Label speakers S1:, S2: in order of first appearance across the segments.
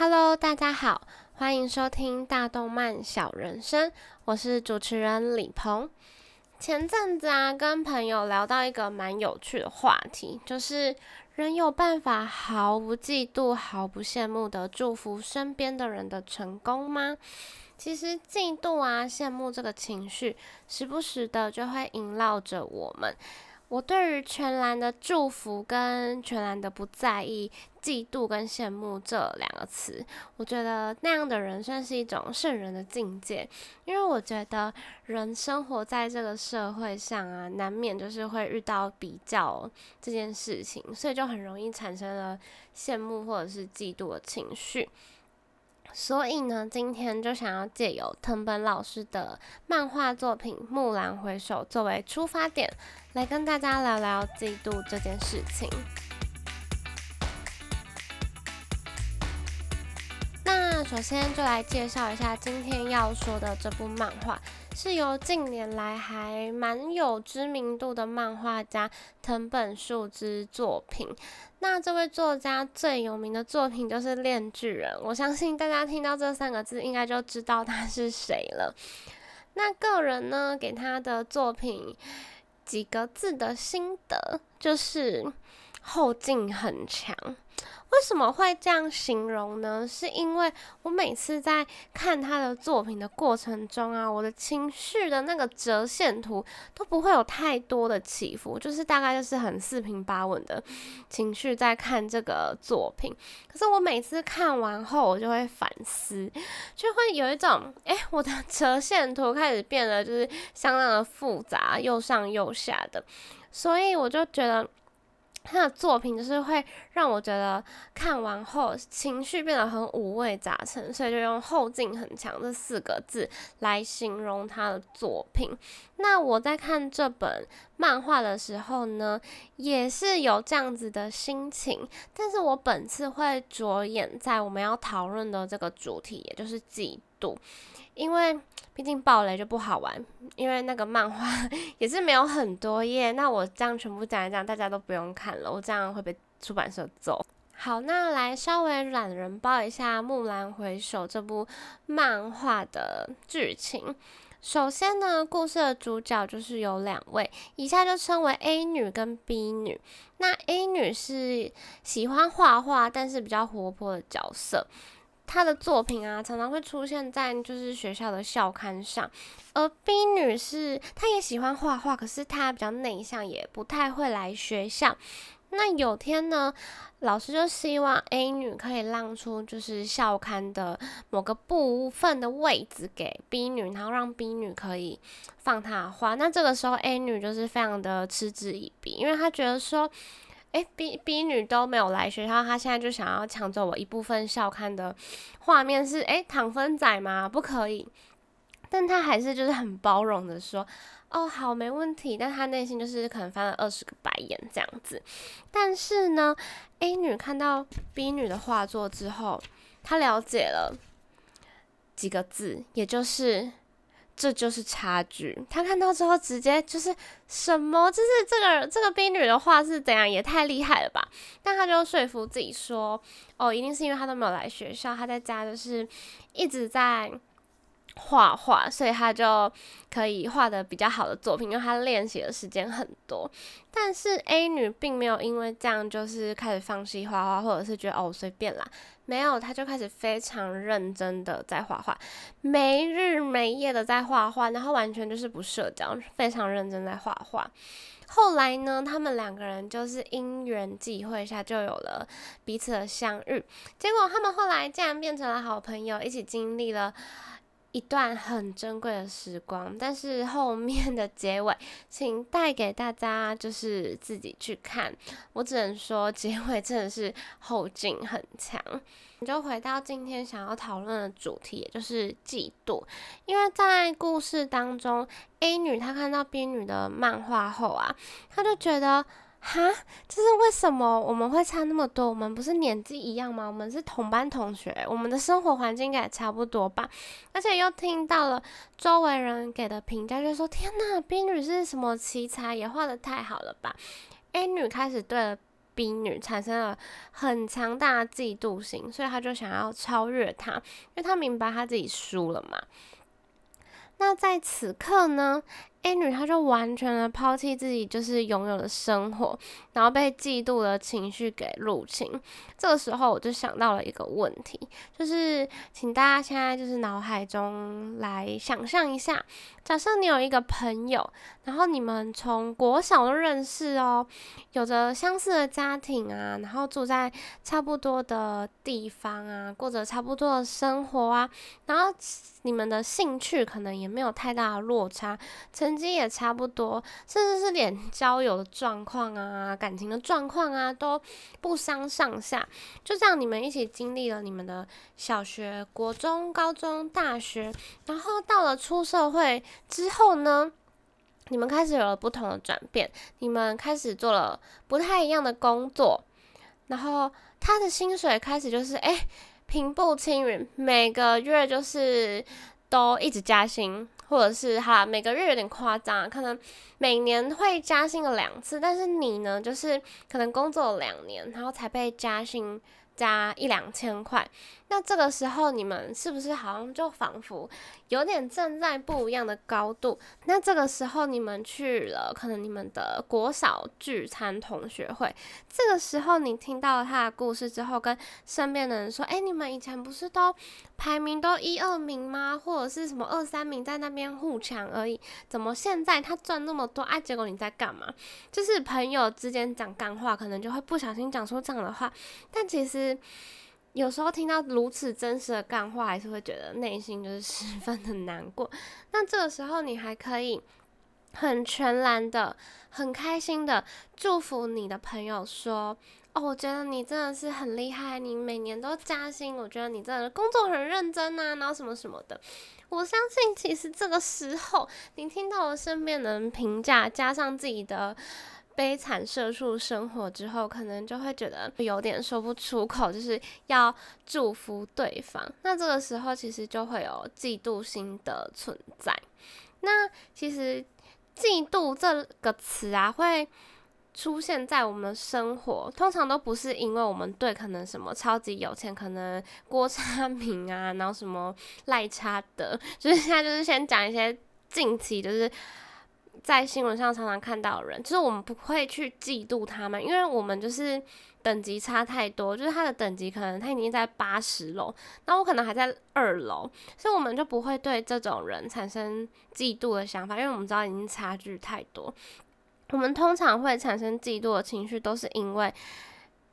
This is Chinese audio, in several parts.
S1: Hello，大家好，欢迎收听大动漫小人生，我是主持人李鹏。前阵子啊，跟朋友聊到一个蛮有趣的话题，就是人有办法毫不嫉妒、毫不羡慕的祝福身边的人的成功吗？其实嫉妒啊、羡慕这个情绪，时不时的就会萦绕着我们。我对于全然的祝福跟全然的不在意、嫉妒跟羡慕这两个词，我觉得那样的人算是一种圣人的境界。因为我觉得人生活在这个社会上啊，难免就是会遇到比较这件事情，所以就很容易产生了羡慕或者是嫉妒的情绪。所以呢，今天就想要借由藤本老师的漫画作品《木兰回首》作为出发点，来跟大家聊聊嫉妒这件事情。首先就来介绍一下今天要说的这部漫画。是由近年来还蛮有知名度的漫画家藤本树之作品。那这位作家最有名的作品就是《炼巨人》，我相信大家听到这三个字，应该就知道他是谁了。那个人呢，给他的作品几个字的心得，就是后劲很强。为什么会这样形容呢？是因为我每次在看他的作品的过程中啊，我的情绪的那个折线图都不会有太多的起伏，就是大概就是很四平八稳的情绪在看这个作品。可是我每次看完后，我就会反思，就会有一种，哎，我的折线图开始变得就是相当的复杂，又上又下的，所以我就觉得。他的作品就是会让我觉得看完后情绪变得很五味杂陈，所以就用后劲很强这四个字来形容他的作品。那我在看这本漫画的时候呢，也是有这样子的心情，但是我本次会着眼在我们要讨论的这个主题，也就是嫉因为。毕竟暴雷就不好玩，因为那个漫画 也是没有很多页，那我这样全部讲一讲，大家都不用看了，我这样会被出版社揍。好，那来稍微懒人包一下《木兰回首》这部漫画的剧情。首先呢，故事的主角就是有两位，以下就称为 A 女跟 B 女。那 A 女是喜欢画画，但是比较活泼的角色。她的作品啊，常常会出现在就是学校的校刊上。而 B 女是，她也喜欢画画，可是她比较内向，也不太会来学校。那有天呢，老师就希望 A 女可以让出就是校刊的某个部分的位置给 B 女，然后让 B 女可以放她的画。那这个时候 A 女就是非常的嗤之以鼻，因为她觉得说。哎，B B 女都没有来学校，她现在就想要抢走我一部分校刊的画面，是哎糖分仔吗？不可以。但她还是就是很包容的说，哦好，没问题。但她内心就是可能翻了二十个白眼这样子。但是呢，A 女看到 B 女的画作之后，她了解了几个字，也就是。这就是差距。他看到之后，直接就是什么，就是这个这个冰女的话是怎样，也太厉害了吧？但他就说服自己说，哦，一定是因为他都没有来学校，他在家就是一直在画画，所以他就可以画的比较好的作品，因为他练习的时间很多。但是 A 女并没有因为这样就是开始放弃画画，或者是觉得哦随便啦。没有，他就开始非常认真的在画画，没日没夜的在画画，然后完全就是不社交，非常认真在画画。后来呢，他们两个人就是因缘际会下就有了彼此的相遇，结果他们后来竟然变成了好朋友，一起经历了。一段很珍贵的时光，但是后面的结尾，请带给大家就是自己去看。我只能说，结尾真的是后劲很强。你就回到今天想要讨论的主题，也就是嫉妒。因为在故事当中，A 女她看到 B 女的漫画后啊，她就觉得。哈，这是为什么我们会差那么多？我们不是年纪一样吗？我们是同班同学，我们的生活环境应该差不多吧？而且又听到了周围人给的评价，就说：“天呐，B 女是什么奇才，也画的太好了吧？”A 女开始对 B 女产生了很强大的嫉妒心，所以她就想要超越她，因为她明白她自己输了嘛。那在此刻呢，A 女她就完全的抛弃自己就是拥有的生活，然后被嫉妒的情绪给入侵。这个时候我就想到了一个问题，就是请大家现在就是脑海中来想象一下，假设你有一个朋友，然后你们从国小都认识哦，有着相似的家庭啊，然后住在差不多的地方啊，过着差不多的生活啊，然后。你们的兴趣可能也没有太大的落差，成绩也差不多，甚至是连交友的状况啊、感情的状况啊都不相上下。就这样，你们一起经历了你们的小学、国中、高中、大学，然后到了出社会之后呢，你们开始有了不同的转变，你们开始做了不太一样的工作，然后他的薪水开始就是哎。平步青云，每个月就是都一直加薪，或者是哈每个月有点夸张，可能每年会加薪个两次，但是你呢，就是可能工作两年，然后才被加薪。加一两千块，那这个时候你们是不是好像就仿佛有点站在不一样的高度？那这个时候你们去了，可能你们的国小聚餐同学会，这个时候你听到他的故事之后，跟身边的人说：“哎，你们以前不是都排名都一二名吗？或者是什么二三名在那边互抢而已？怎么现在他赚那么多？哎，结果你在干嘛？”就是朋友之间讲干话，可能就会不小心讲出这样的话，但其实。有时候听到如此真实的干话，还是会觉得内心就是十分的难过。那这个时候，你还可以很全然的、很开心的祝福你的朋友说：“哦，我觉得你真的是很厉害，你每年都加薪，我觉得你真的工作很认真啊，然后什么什么的。”我相信，其实这个时候，你听到了身边的人评价，加上自己的。悲惨社畜生活之后，可能就会觉得有点说不出口，就是要祝福对方。那这个时候，其实就会有嫉妒心的存在。那其实嫉妒这个词啊，会出现在我们的生活，通常都不是因为我们对可能什么超级有钱，可能郭差明啊，然后什么赖差德，就是现在就是先讲一些近期就是。在新闻上常常看到的人，就是我们不会去嫉妒他们，因为我们就是等级差太多，就是他的等级可能他已经在八十楼，那我可能还在二楼，所以我们就不会对这种人产生嫉妒的想法，因为我们知道已经差距太多。我们通常会产生嫉妒的情绪，都是因为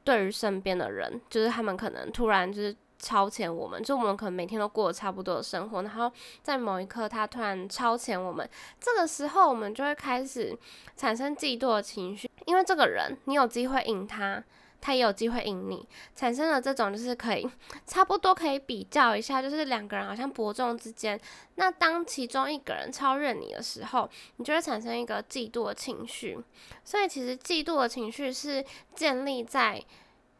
S1: 对于身边的人，就是他们可能突然就是。超前我们，就我们可能每天都过差不多的生活，然后在某一刻他突然超前我们，这个时候我们就会开始产生嫉妒的情绪，因为这个人你有机会赢他，他也有机会赢你，产生了这种就是可以差不多可以比较一下，就是两个人好像伯仲之间，那当其中一个人超越你的时候，你就会产生一个嫉妒的情绪，所以其实嫉妒的情绪是建立在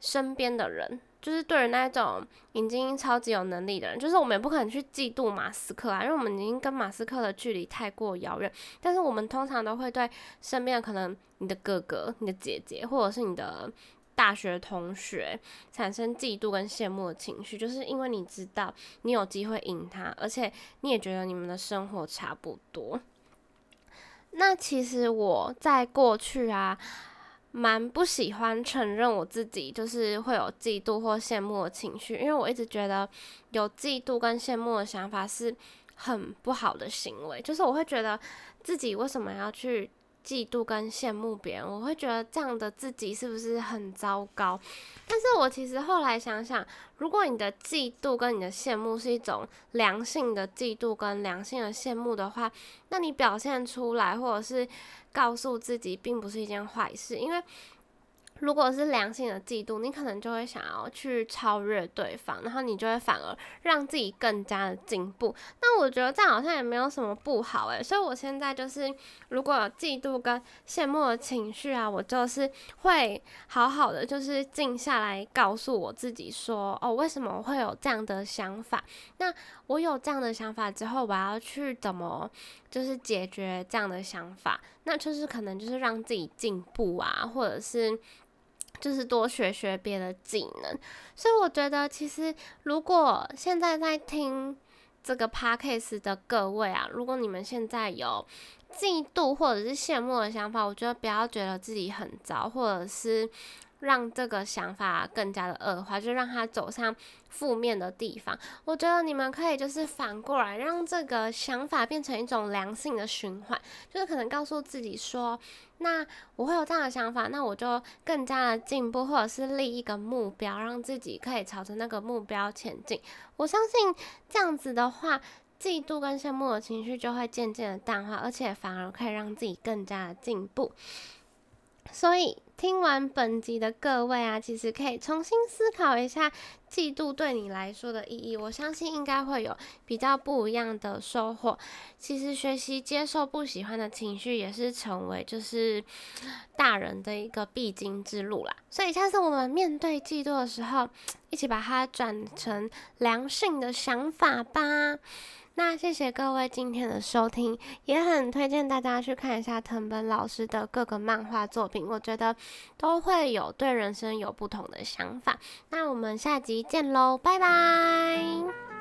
S1: 身边的人。就是对于那种已经超级有能力的人，就是我们也不可能去嫉妒马斯克啊，因为我们已经跟马斯克的距离太过遥远。但是我们通常都会对身边可能你的哥哥、你的姐姐，或者是你的大学同学产生嫉妒跟羡慕的情绪，就是因为你知道你有机会赢他，而且你也觉得你们的生活差不多。那其实我在过去啊。蛮不喜欢承认我自己就是会有嫉妒或羡慕的情绪，因为我一直觉得有嫉妒跟羡慕的想法是很不好的行为，就是我会觉得自己为什么要去。嫉妒跟羡慕别人，我会觉得这样的自己是不是很糟糕？但是我其实后来想想，如果你的嫉妒跟你的羡慕是一种良性的嫉妒跟良性的羡慕的话，那你表现出来或者是告诉自己，并不是一件坏事，因为。如果是良性的嫉妒，你可能就会想要去超越对方，然后你就会反而让自己更加的进步。那我觉得这样好像也没有什么不好诶，所以我现在就是，如果有嫉妒跟羡慕的情绪啊，我就是会好好的，就是静下来告诉我自己说，哦，为什么会有这样的想法？那我有这样的想法之后，我要去怎么就是解决这样的想法？那就是可能就是让自己进步啊，或者是。就是多学学别的技能。所以我觉得，其实如果现在在听这个 podcast 的各位啊，如果你们现在有嫉妒或者是羡慕的想法，我觉得不要觉得自己很糟，或者是。让这个想法更加的恶化，就让他走向负面的地方。我觉得你们可以就是反过来，让这个想法变成一种良性的循环，就是可能告诉自己说，那我会有这样的想法，那我就更加的进步，或者是立一个目标，让自己可以朝着那个目标前进。我相信这样子的话，嫉妒跟羡慕的情绪就会渐渐的淡化，而且反而可以让自己更加的进步。所以。听完本集的各位啊，其实可以重新思考一下嫉妒对你来说的意义。我相信应该会有比较不一样的收获。其实学习接受不喜欢的情绪，也是成为就是大人的一个必经之路啦。所以下次我们面对嫉妒的时候，一起把它转成良性的想法吧。那谢谢各位今天的收听，也很推荐大家去看一下藤本老师的各个漫画作品，我觉得都会有对人生有不同的想法。那我们下集见喽，拜拜。